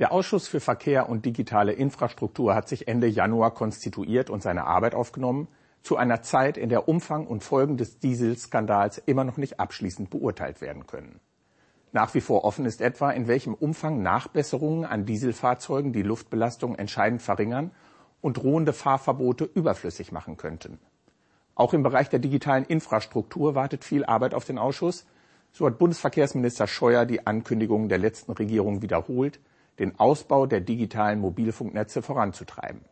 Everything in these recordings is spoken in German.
Der Ausschuss für Verkehr und digitale Infrastruktur hat sich Ende Januar konstituiert und seine Arbeit aufgenommen, zu einer Zeit, in der Umfang und Folgen des Dieselskandals immer noch nicht abschließend beurteilt werden können. Nach wie vor offen ist etwa, in welchem Umfang Nachbesserungen an Dieselfahrzeugen die Luftbelastung entscheidend verringern und drohende Fahrverbote überflüssig machen könnten. Auch im Bereich der digitalen Infrastruktur wartet viel Arbeit auf den Ausschuss. So hat Bundesverkehrsminister Scheuer die Ankündigung der letzten Regierung wiederholt, den Ausbau der digitalen Mobilfunknetze voranzutreiben.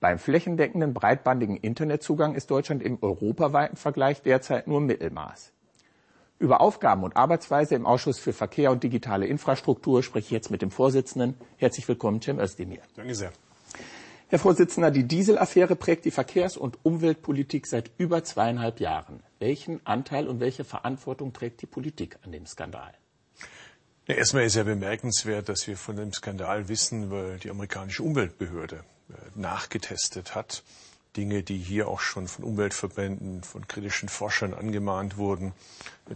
Beim flächendeckenden breitbandigen Internetzugang ist Deutschland im europaweiten Vergleich derzeit nur Mittelmaß. Über Aufgaben und Arbeitsweise im Ausschuss für Verkehr und digitale Infrastruktur spreche ich jetzt mit dem Vorsitzenden. Herzlich willkommen, Cem Özdemir. Danke sehr. Herr Vorsitzender, die Dieselaffäre prägt die Verkehrs- und Umweltpolitik seit über zweieinhalb Jahren. Welchen Anteil und welche Verantwortung trägt die Politik an dem Skandal? Erstmal ist ja bemerkenswert, dass wir von dem Skandal wissen, weil die amerikanische Umweltbehörde äh, nachgetestet hat. Dinge, die hier auch schon von Umweltverbänden, von kritischen Forschern angemahnt wurden,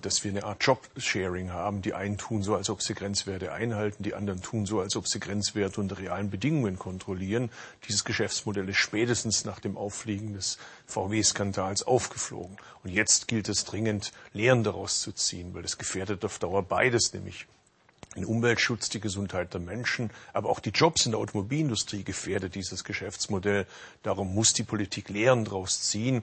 dass wir eine Art Job-Sharing haben. Die einen tun so, als ob sie Grenzwerte einhalten, die anderen tun so, als ob sie Grenzwerte unter realen Bedingungen kontrollieren. Dieses Geschäftsmodell ist spätestens nach dem Auffliegen des VW-Skandals aufgeflogen. Und jetzt gilt es dringend, Lehren daraus zu ziehen, weil es gefährdet auf Dauer beides, nämlich den Umweltschutz, die Gesundheit der Menschen, aber auch die Jobs in der Automobilindustrie gefährdet dieses Geschäftsmodell. Darum muss die Politik Lehren daraus ziehen.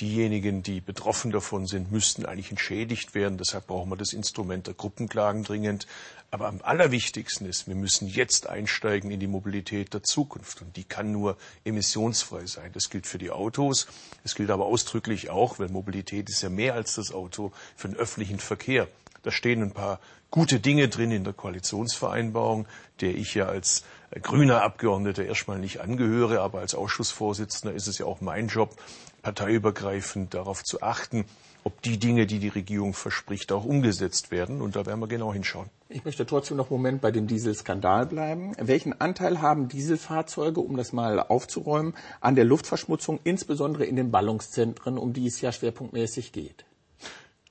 Diejenigen, die betroffen davon sind, müssten eigentlich entschädigt werden. Deshalb brauchen wir das Instrument der Gruppenklagen dringend. Aber am allerwichtigsten ist, wir müssen jetzt einsteigen in die Mobilität der Zukunft. Und die kann nur emissionsfrei sein. Das gilt für die Autos. Es gilt aber ausdrücklich auch, weil Mobilität ist ja mehr als das Auto, für den öffentlichen Verkehr. Da stehen ein paar gute Dinge drin in der Koalitionsvereinbarung, der ich ja als grüner Abgeordneter erstmal nicht angehöre, aber als Ausschussvorsitzender ist es ja auch mein Job, parteiübergreifend darauf zu achten, ob die Dinge, die die Regierung verspricht, auch umgesetzt werden. Und da werden wir genau hinschauen. Ich möchte trotzdem noch einen Moment bei dem Dieselskandal bleiben. Welchen Anteil haben Dieselfahrzeuge, um das mal aufzuräumen, an der Luftverschmutzung, insbesondere in den Ballungszentren, um die es ja schwerpunktmäßig geht?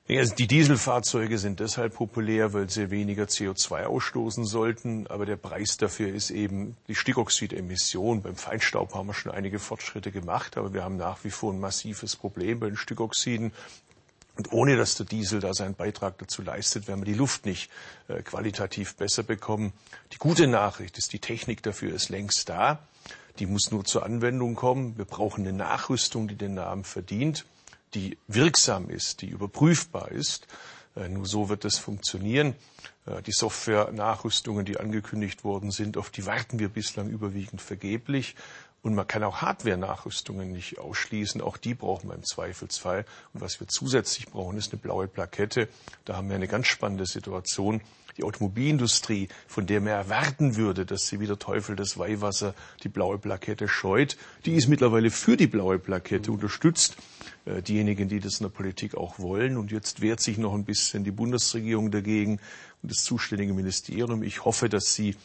Also die Dieselfahrzeuge sind deshalb populär, weil sie weniger CO2 ausstoßen sollten. Aber der Preis dafür ist eben die Stickoxidemission. Beim Feinstaub haben wir schon einige Fortschritte gemacht, aber wir haben nach wie vor ein massives Problem bei den Stickoxiden. Und ohne dass der Diesel da seinen Beitrag dazu leistet, werden wir die Luft nicht äh, qualitativ besser bekommen. Die gute Nachricht ist, die Technik dafür ist längst da. Die muss nur zur Anwendung kommen. Wir brauchen eine Nachrüstung, die den Namen verdient die wirksam ist, die überprüfbar ist. Äh, nur so wird es funktionieren. Äh, die Software-Nachrüstungen, die angekündigt worden sind, auf die warten wir bislang überwiegend vergeblich. Und man kann auch Hardware-Nachrüstungen nicht ausschließen. Auch die brauchen wir im Zweifelsfall. Und was wir zusätzlich brauchen, ist eine blaue Plakette. Da haben wir eine ganz spannende Situation. Die Automobilindustrie, von der man erwarten würde, dass sie wie der Teufel das Weihwasser die blaue Plakette scheut, die ist mittlerweile für die blaue Plakette unterstützt. Äh, diejenigen, die das in der Politik auch wollen. Und jetzt wehrt sich noch ein bisschen die Bundesregierung dagegen und das zuständige Ministerium. Ich hoffe, dass Sie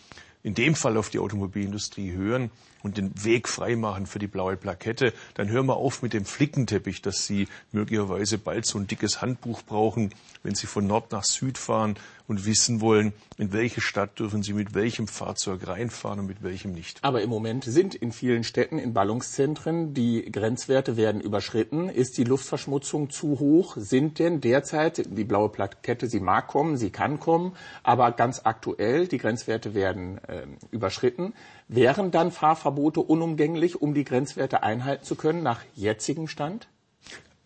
in dem Fall auf die Automobilindustrie hören und den Weg freimachen für die blaue Plakette, dann hören wir auf mit dem Flickenteppich, dass Sie möglicherweise bald so ein dickes Handbuch brauchen, wenn Sie von Nord nach Süd fahren und wissen wollen, in welche Stadt dürfen Sie mit welchem Fahrzeug reinfahren und mit welchem nicht. Aber im Moment sind in vielen Städten, in Ballungszentren, die Grenzwerte werden überschritten. Ist die Luftverschmutzung zu hoch? Sind denn derzeit, die blaue Plakette, sie mag kommen, sie kann kommen, aber ganz aktuell, die Grenzwerte werden äh, überschritten. Wären dann Fahrverbote unumgänglich, um die Grenzwerte einhalten zu können nach jetzigem Stand?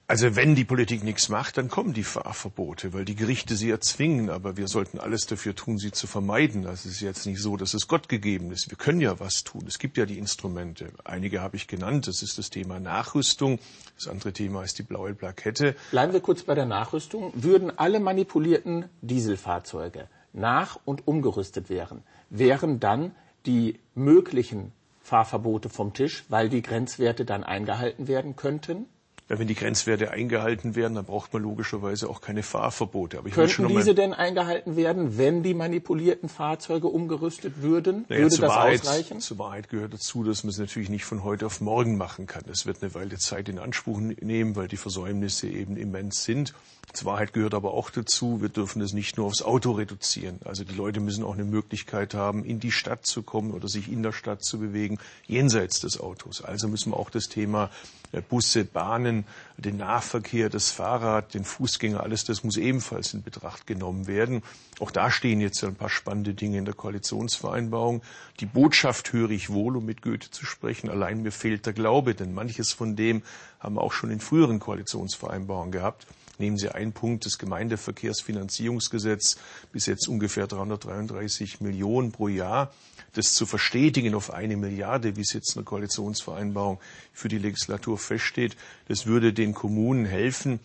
Also wenn die Politik nichts macht, dann kommen die Fahrverbote, weil die Gerichte sie erzwingen. Aber wir sollten alles dafür tun, sie zu vermeiden. Das ist jetzt nicht so, dass es Gott gegeben ist. Wir können ja was tun. Es gibt ja die Instrumente. Einige habe ich genannt. Das ist das Thema Nachrüstung. Das andere Thema ist die blaue Plakette. Bleiben wir kurz bei der Nachrüstung. Würden alle manipulierten Dieselfahrzeuge nach- und umgerüstet werden, wären dann die möglichen Fahrverbote vom Tisch, weil die Grenzwerte dann eingehalten werden könnten? Ja, wenn die Grenzwerte eingehalten werden, dann braucht man logischerweise auch keine Fahrverbote. Aber ich Könnten diese denn eingehalten werden, wenn die manipulierten Fahrzeuge umgerüstet würden? Naja, Würde das Wahrheit, ausreichen? Zur Wahrheit gehört dazu, dass man es natürlich nicht von heute auf morgen machen kann. Es wird eine Weile Zeit in Anspruch nehmen, weil die Versäumnisse eben immens sind. Zur Wahrheit gehört aber auch dazu, wir dürfen es nicht nur aufs Auto reduzieren. Also die Leute müssen auch eine Möglichkeit haben, in die Stadt zu kommen oder sich in der Stadt zu bewegen, jenseits des Autos. Also müssen wir auch das Thema Busse, Bahnen, den Nahverkehr, das Fahrrad, den Fußgänger, alles das muss ebenfalls in Betracht genommen werden. Auch da stehen jetzt ein paar spannende Dinge in der Koalitionsvereinbarung. Die Botschaft höre ich wohl, um mit Goethe zu sprechen. Allein mir fehlt der Glaube, denn manches von dem haben wir auch schon in früheren Koalitionsvereinbarungen gehabt. Nehmen Sie einen Punkt, das Gemeindeverkehrsfinanzierungsgesetz, bis jetzt ungefähr 333 Millionen pro Jahr. Das zu verstetigen auf eine Milliarde, wie es jetzt in der Koalitionsvereinbarung für die Legislatur feststeht, das würde den Kommunen helfen,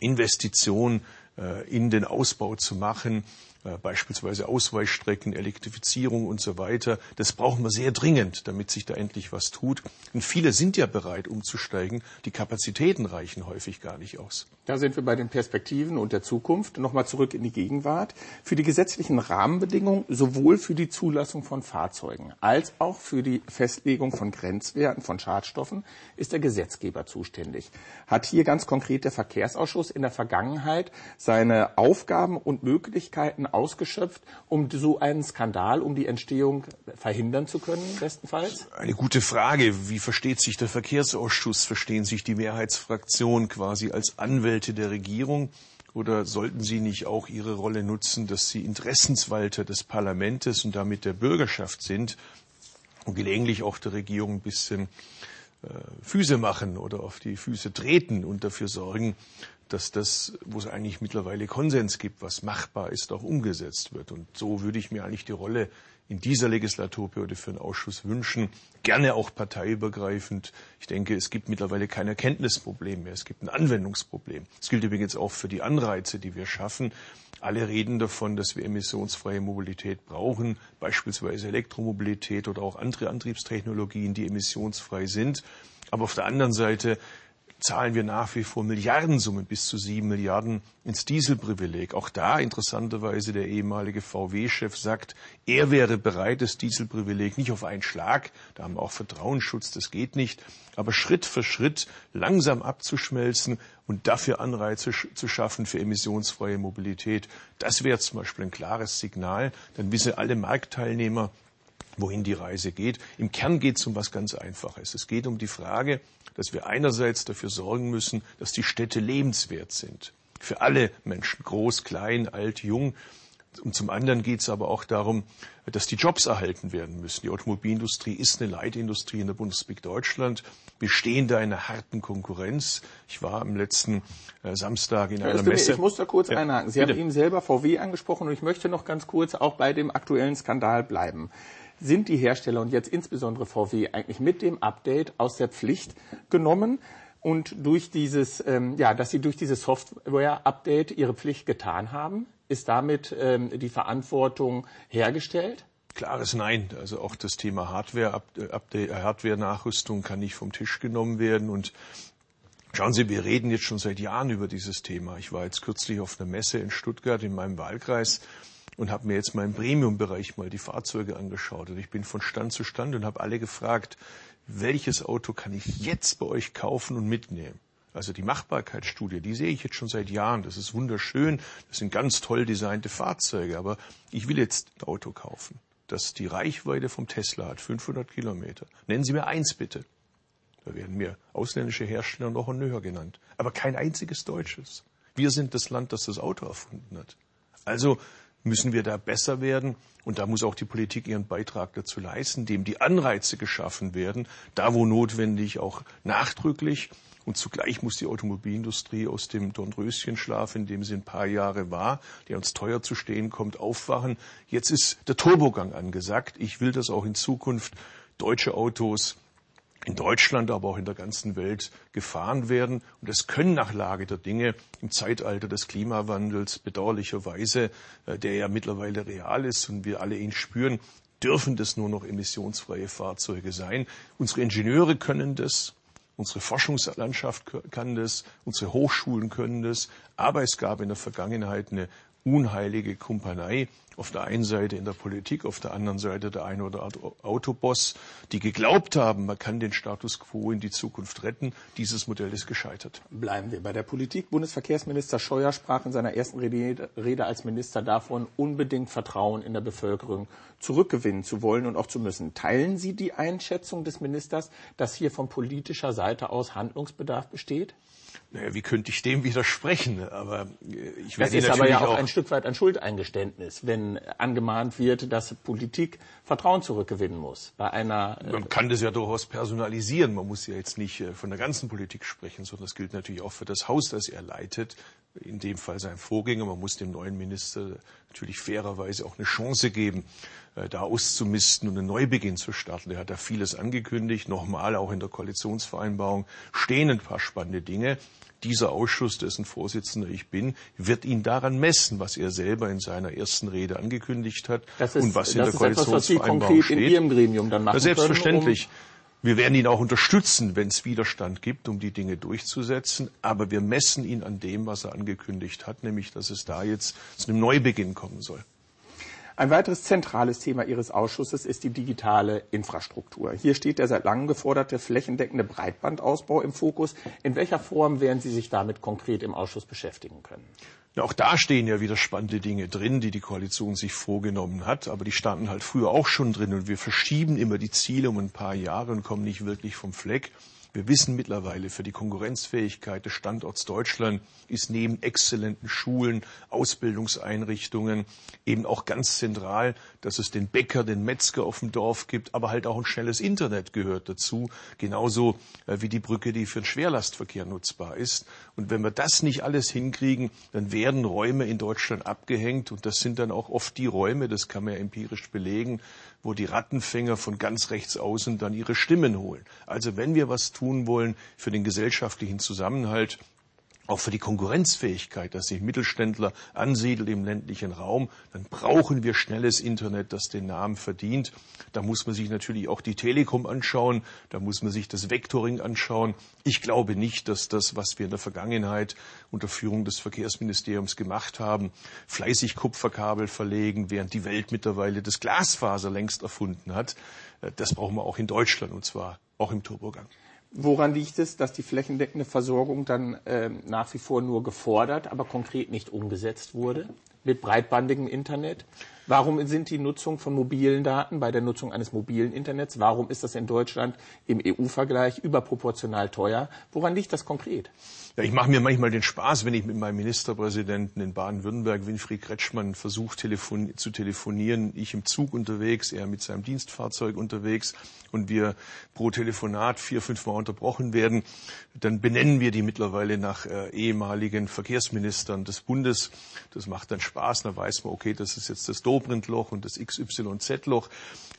Investitionen äh, in den Ausbau zu machen, beispielsweise Ausweichstrecken, Elektrifizierung und so weiter. Das brauchen wir sehr dringend, damit sich da endlich was tut. Und viele sind ja bereit, umzusteigen. Die Kapazitäten reichen häufig gar nicht aus. Da sind wir bei den Perspektiven und der Zukunft. Nochmal zurück in die Gegenwart. Für die gesetzlichen Rahmenbedingungen sowohl für die Zulassung von Fahrzeugen als auch für die Festlegung von Grenzwerten von Schadstoffen ist der Gesetzgeber zuständig. Hat hier ganz konkret der Verkehrsausschuss in der Vergangenheit seine Aufgaben und Möglichkeiten ausgeschöpft, um so einen Skandal, um die Entstehung verhindern zu können, bestenfalls? Eine gute Frage. Wie versteht sich der Verkehrsausschuss? Verstehen sich die Mehrheitsfraktionen quasi als Anwälte der Regierung? Oder sollten Sie nicht auch Ihre Rolle nutzen, dass Sie Interessenswalter des Parlaments und damit der Bürgerschaft sind und gelegentlich auch der Regierung ein bisschen äh, Füße machen oder auf die Füße treten und dafür sorgen, dass das, wo es eigentlich mittlerweile Konsens gibt, was machbar ist, auch umgesetzt wird. Und so würde ich mir eigentlich die Rolle in dieser Legislaturperiode für einen Ausschuss wünschen. Gerne auch parteiübergreifend. Ich denke, es gibt mittlerweile kein Erkenntnisproblem mehr. Es gibt ein Anwendungsproblem. Das gilt übrigens auch für die Anreize, die wir schaffen. Alle reden davon, dass wir emissionsfreie Mobilität brauchen, beispielsweise Elektromobilität oder auch andere Antriebstechnologien, die emissionsfrei sind. Aber auf der anderen Seite zahlen wir nach wie vor Milliardensummen bis zu sieben Milliarden ins Dieselprivileg. Auch da interessanterweise der ehemalige VW-Chef sagt, er wäre bereit, das Dieselprivileg nicht auf einen Schlag, da haben wir auch Vertrauensschutz, das geht nicht, aber Schritt für Schritt langsam abzuschmelzen und dafür Anreize zu schaffen für emissionsfreie Mobilität. Das wäre zum Beispiel ein klares Signal. Dann wissen alle Marktteilnehmer, wohin die Reise geht. Im Kern geht es um was ganz Einfaches. Es geht um die Frage, dass wir einerseits dafür sorgen müssen, dass die Städte lebenswert sind. Für alle Menschen, groß, klein, alt, jung. Und zum anderen geht es aber auch darum, dass die Jobs erhalten werden müssen. Die Automobilindustrie ist eine Leitindustrie in der Bundesrepublik Deutschland. Wir stehen da in einer harten Konkurrenz. Ich war am letzten äh, Samstag in einer Messe. Ich muss da kurz ja, einhaken. Sie bitte. haben eben selber VW angesprochen und ich möchte noch ganz kurz auch bei dem aktuellen Skandal bleiben sind die Hersteller und jetzt insbesondere VW eigentlich mit dem Update aus der Pflicht genommen und durch dieses, ähm, ja, dass sie durch dieses Software-Update ihre Pflicht getan haben, ist damit ähm, die Verantwortung hergestellt? Klares Nein. Also auch das Thema Hardware, äh, Hardware-Nachrüstung kann nicht vom Tisch genommen werden und Schauen Sie, wir reden jetzt schon seit Jahren über dieses Thema. Ich war jetzt kürzlich auf einer Messe in Stuttgart in meinem Wahlkreis und habe mir jetzt mal im Premium-Bereich mal die Fahrzeuge angeschaut. Und ich bin von Stand zu Stand und habe alle gefragt, welches Auto kann ich jetzt bei euch kaufen und mitnehmen? Also die Machbarkeitsstudie, die sehe ich jetzt schon seit Jahren. Das ist wunderschön. Das sind ganz toll designte Fahrzeuge. Aber ich will jetzt ein Auto kaufen, das die Reichweite vom Tesla hat, 500 Kilometer. Nennen Sie mir eins bitte. Da werden mir ausländische Hersteller noch und nöcher genannt. Aber kein einziges deutsches. Wir sind das Land, das das Auto erfunden hat. Also müssen wir da besser werden. Und da muss auch die Politik ihren Beitrag dazu leisten, indem die Anreize geschaffen werden, da wo notwendig auch nachdrücklich. Und zugleich muss die Automobilindustrie aus dem Dornröschenschlaf, in dem sie ein paar Jahre war, der uns teuer zu stehen kommt, aufwachen. Jetzt ist der Turbogang angesagt. Ich will, dass auch in Zukunft deutsche Autos in Deutschland, aber auch in der ganzen Welt gefahren werden. Und es können nach Lage der Dinge im Zeitalter des Klimawandels bedauerlicherweise, äh, der ja mittlerweile real ist und wir alle ihn spüren, dürfen das nur noch emissionsfreie Fahrzeuge sein. Unsere Ingenieure können das. unsere Forschungslandschaft kann das, unsere Hochschulen können das, aber es gab in der Vergangenheit eine unheilige Kumpanei. Auf der einen Seite in der Politik, auf der anderen Seite der eine oder andere Autoboss, die geglaubt haben, man kann den Status quo in die Zukunft retten. Dieses Modell ist gescheitert. Bleiben wir bei der Politik. Bundesverkehrsminister Scheuer sprach in seiner ersten Rede, als Minister davon, unbedingt Vertrauen in der Bevölkerung zurückgewinnen zu wollen und auch zu müssen. Teilen Sie die Einschätzung des Ministers, dass hier von politischer Seite aus Handlungsbedarf besteht? Naja, wie könnte ich dem widersprechen? Aber äh, ich werde Das ist aber ja auch, auch ein Stück weit ein Schuldeingeständnis, wenn angemahnt wird, dass Politik Vertrauen zurückgewinnen muss. Bei einer äh, man kann das ja durchaus personalisieren. Man muss ja jetzt nicht äh, von der ganzen Politik sprechen, sondern das gilt natürlich auch für das Haus, das er leitet. In dem Fall sein Vorgänger. Man muss dem neuen Minister natürlich fairerweise auch eine Chance geben, da auszumisten und einen Neubeginn zu starten. Er hat da vieles angekündigt. Nochmal, auch in der Koalitionsvereinbarung stehen ein paar spannende Dinge dieser Ausschuss, dessen Vorsitzender ich bin, wird ihn daran messen, was er selber in seiner ersten Rede angekündigt hat ist, und was in der Koalitionsvereinbarung steht. In Ihrem Gremium dann machen ja, selbstverständlich. Können, um wir werden ihn auch unterstützen, wenn es Widerstand gibt, um die Dinge durchzusetzen. Aber wir messen ihn an dem, was er angekündigt hat, nämlich, dass es da jetzt zu einem Neubeginn kommen soll. Ein weiteres zentrales Thema Ihres Ausschusses ist die digitale Infrastruktur. Hier steht der seit langem geforderte flächendeckende Breitbandausbau im Fokus. In welcher Form werden Sie sich damit konkret im Ausschuss beschäftigen können? Ja, auch da stehen ja wieder spannende Dinge drin, die die Koalition sich vorgenommen hat, aber die standen halt früher auch schon drin und wir verschieben immer die Ziele um ein paar Jahre und kommen nicht wirklich vom Fleck. Wir wissen mittlerweile, für die Konkurrenzfähigkeit des Standorts Deutschland ist neben exzellenten Schulen, Ausbildungseinrichtungen eben auch ganz zentral, dass es den Bäcker, den Metzger auf dem Dorf gibt, aber halt auch ein schnelles Internet gehört dazu, genauso äh, wie die Brücke, die für den Schwerlastverkehr nutzbar ist. Und wenn wir das nicht alles hinkriegen, dann werden Räume in Deutschland abgehängt und das sind dann auch oft die Räume, das kann man ja empirisch belegen, wo die Rattenfänger von ganz rechts außen dann ihre Stimmen holen. Also wenn wir was tun wollen für den gesellschaftlichen Zusammenhalt, auch für die Konkurrenzfähigkeit, dass sich Mittelständler ansiedeln im ländlichen Raum, dann brauchen wir schnelles Internet, das den Namen verdient. Da muss man sich natürlich auch die Telekom anschauen, da muss man sich das Vectoring anschauen. Ich glaube nicht, dass das, was wir in der Vergangenheit unter Führung des Verkehrsministeriums gemacht haben, fleißig Kupferkabel verlegen, während die Welt mittlerweile das Glasfaser längst erfunden hat, das brauchen wir auch in Deutschland und zwar auch im Turbogang. Woran liegt es, dass die flächendeckende Versorgung dann äh, nach wie vor nur gefordert, aber konkret nicht umgesetzt wurde mit breitbandigem Internet? Warum sind die Nutzung von mobilen Daten bei der Nutzung eines mobilen Internets, warum ist das in Deutschland im EU-Vergleich überproportional teuer? Woran liegt das konkret? Ja, ich mache mir manchmal den Spaß, wenn ich mit meinem Ministerpräsidenten in Baden-Württemberg, Winfried Kretschmann, versuche telefon zu telefonieren. Ich im Zug unterwegs, er mit seinem Dienstfahrzeug unterwegs und wir pro Telefonat vier, fünf Mal unterbrochen werden. Dann benennen wir die mittlerweile nach äh, ehemaligen Verkehrsministern des Bundes. Das macht dann Spaß. Da weiß man, okay, das ist jetzt das Dobrindt-Loch und das XYZ-Loch.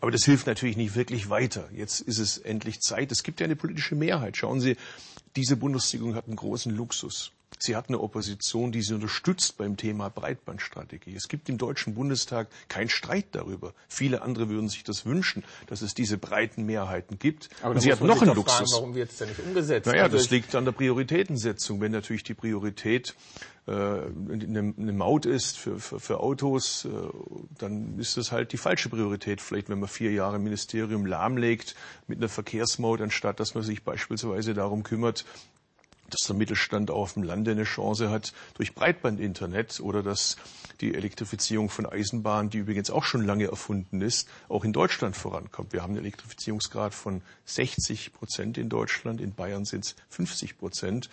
Aber das hilft natürlich nicht wirklich weiter. Jetzt ist es endlich Zeit. Es gibt ja eine politische Mehrheit. Schauen Sie, diese Bundesregierung hat einen großen Luxus. Sie hat eine Opposition, die sie unterstützt beim Thema Breitbandstrategie. Es gibt im Deutschen Bundestag keinen Streit darüber. Viele andere würden sich das wünschen, dass es diese breiten Mehrheiten gibt. Aber sie hat noch einen Luxus. Fragen, warum wird es denn nicht umgesetzt? Naja, also das liegt an der Prioritätensetzung. Wenn natürlich die Priorität äh, eine, eine Maut ist für, für, für Autos, äh, dann ist das halt die falsche Priorität. Vielleicht, wenn man vier Jahre im Ministerium lahmlegt mit einer Verkehrsmaut, anstatt dass man sich beispielsweise darum kümmert, dass der Mittelstand auf dem Lande eine Chance hat durch Breitbandinternet oder dass die Elektrifizierung von Eisenbahnen, die übrigens auch schon lange erfunden ist, auch in Deutschland vorankommt. Wir haben einen Elektrifizierungsgrad von 60 Prozent in Deutschland, in Bayern sind es 50 Prozent.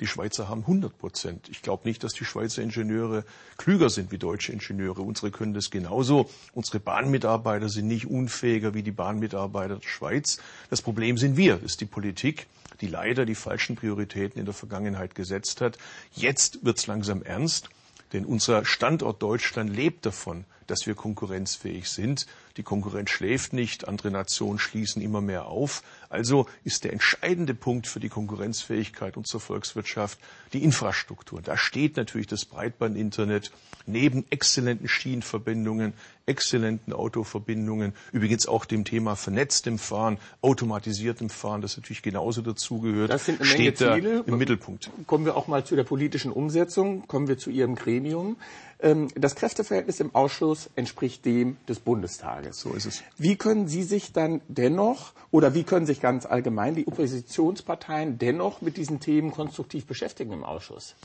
Die Schweizer haben 100 Prozent. Ich glaube nicht, dass die Schweizer Ingenieure klüger sind wie deutsche Ingenieure. Unsere können das genauso. Unsere Bahnmitarbeiter sind nicht unfähiger wie die Bahnmitarbeiter der Schweiz. Das Problem sind wir, das ist die Politik, die leider die falschen Prioritäten in der Vergangenheit gesetzt hat. Jetzt wird es langsam ernst. Denn unser Standort Deutschland lebt davon, dass wir konkurrenzfähig sind. Die Konkurrenz schläft nicht, andere Nationen schließen immer mehr auf. Also ist der entscheidende Punkt für die Konkurrenzfähigkeit unserer Volkswirtschaft die Infrastruktur. Da steht natürlich das Breitbandinternet neben exzellenten Schienenverbindungen, exzellenten Autoverbindungen, übrigens auch dem Thema vernetztem Fahren, automatisiertem Fahren, das natürlich genauso dazugehört, das sind eine steht Menge da Ziele. im Mittelpunkt. Kommen wir auch mal zu der politischen Umsetzung, kommen wir zu Ihrem Gremium. Ähm, das Kräfteverhältnis im Ausschuss entspricht dem des Bundestages. So ist es. Wie können Sie sich dann dennoch oder wie können sich ganz allgemein die Oppositionsparteien dennoch mit diesen Themen konstruktiv beschäftigen im Ausschuss?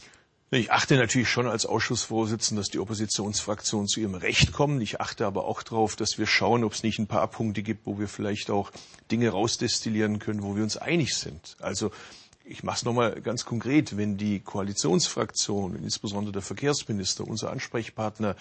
Ich achte natürlich schon als Ausschussvorsitzender, dass die Oppositionsfraktionen zu ihrem Recht kommen. Ich achte aber auch darauf, dass wir schauen, ob es nicht ein paar Punkte gibt, wo wir vielleicht auch Dinge rausdestillieren können, wo wir uns einig sind. Also ich mache es nochmal ganz konkret, wenn die Koalitionsfraktion, insbesondere der Verkehrsminister, unser Ansprechpartner,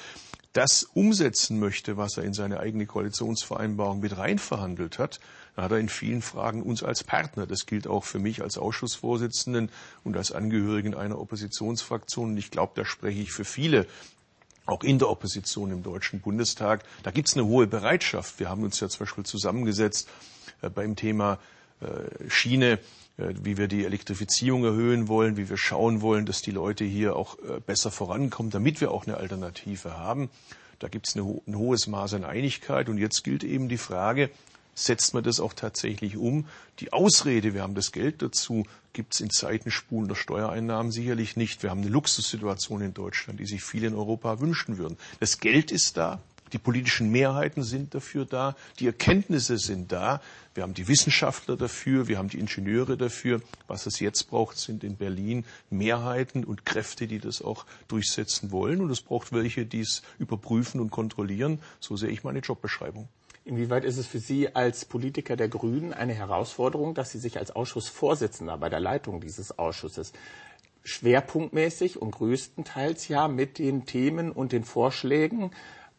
das umsetzen möchte, was er in seine eigene Koalitionsvereinbarung mit reinverhandelt hat, dann hat er in vielen Fragen uns als Partner. Das gilt auch für mich als Ausschussvorsitzenden und als Angehörigen einer Oppositionsfraktion. Und ich glaube, da spreche ich für viele auch in der Opposition im Deutschen Bundestag. Da gibt es eine hohe Bereitschaft. Wir haben uns ja zum Beispiel zusammengesetzt äh, beim Thema äh, Schiene wie wir die Elektrifizierung erhöhen wollen, wie wir schauen wollen, dass die Leute hier auch äh, besser vorankommen, damit wir auch eine Alternative haben. Da gibt es ein hohes Maß an Einigkeit. Und jetzt gilt eben die Frage, setzt man das auch tatsächlich um? Die Ausrede, wir haben das Geld dazu, gibt es in Zeiten spulender Steuereinnahmen sicherlich nicht. Wir haben eine Luxussituation in Deutschland, die sich viele in Europa wünschen würden. Das Geld ist da, die politischen Mehrheiten sind dafür da, die Erkenntnisse sind da, wir haben die Wissenschaftler dafür, wir haben die Ingenieure dafür. Was es jetzt braucht, sind in Berlin Mehrheiten und Kräfte, die das auch durchsetzen wollen. Und es braucht welche, die es überprüfen und kontrollieren. So sehe ich meine Jobbeschreibung. Inwieweit ist es für Sie als Politiker der Grünen eine Herausforderung, dass Sie sich als Ausschussvorsitzender bei der Leitung dieses Ausschusses schwerpunktmäßig und größtenteils ja mit den Themen und den Vorschlägen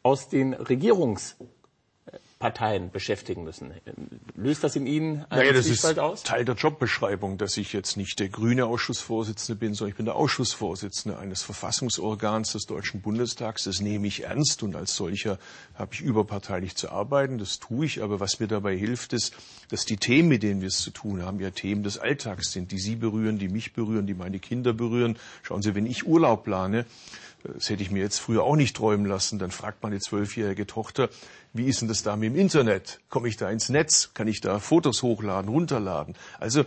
aus den Regierungsparteien beschäftigen müssen. Löst das in Ihnen einen naja, das ist aus? Teil der Jobbeschreibung, dass ich jetzt nicht der grüne Ausschussvorsitzende bin, sondern ich bin der Ausschussvorsitzende eines Verfassungsorgans des Deutschen Bundestags. Das nehme ich ernst und als solcher habe ich überparteilich zu arbeiten. Das tue ich. Aber was mir dabei hilft, ist, dass die Themen, mit denen wir es zu tun haben, ja Themen des Alltags sind, die Sie berühren, die mich berühren, die meine Kinder berühren. Schauen Sie, wenn ich Urlaub plane, das hätte ich mir jetzt früher auch nicht träumen lassen. Dann fragt meine zwölfjährige Tochter, wie ist denn das da mit dem Internet? Komme ich da ins Netz? Kann ich da Fotos hochladen, runterladen? Also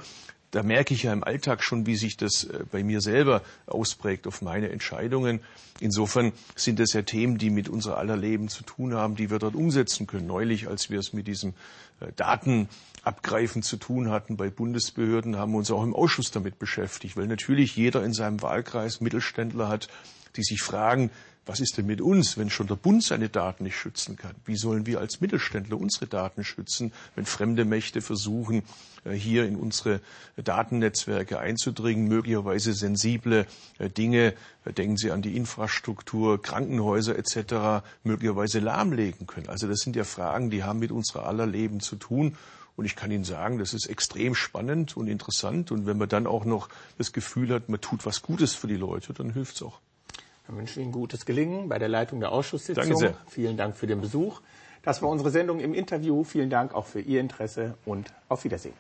da merke ich ja im Alltag schon, wie sich das äh, bei mir selber ausprägt auf meine Entscheidungen. Insofern sind das ja Themen, die mit unser aller Leben zu tun haben, die wir dort umsetzen können. Neulich, als wir es mit diesem äh, Datenabgreifen zu tun hatten bei Bundesbehörden, haben wir uns auch im Ausschuss damit beschäftigt, weil natürlich jeder in seinem Wahlkreis Mittelständler hat, die sich fragen, was ist denn mit uns, wenn schon der Bund seine Daten nicht schützen kann? Wie sollen wir als Mittelständler unsere Daten schützen, wenn fremde Mächte versuchen, äh, hier in unsere Datennetzwerke einzudringen, möglicherweise sensible äh, Dinge, äh, denken Sie an die Infrastruktur, Krankenhäuser etc., möglicherweise lahmlegen können? Also das sind ja Fragen, die haben mit unserer aller Leben zu tun. Und ich kann Ihnen sagen, das ist extrem spannend und interessant. Und wenn man dann auch noch das Gefühl hat, man tut was Gutes für die Leute, dann hilft es auch. Dann wünsche ich Ihnen gutes Gelingen bei der Leitung der Ausschusssitzung. Danke sehr. Vielen Dank für den Besuch. Das war unsere Sendung im Interview. Vielen Dank auch für Ihr Interesse und auf Wiedersehen.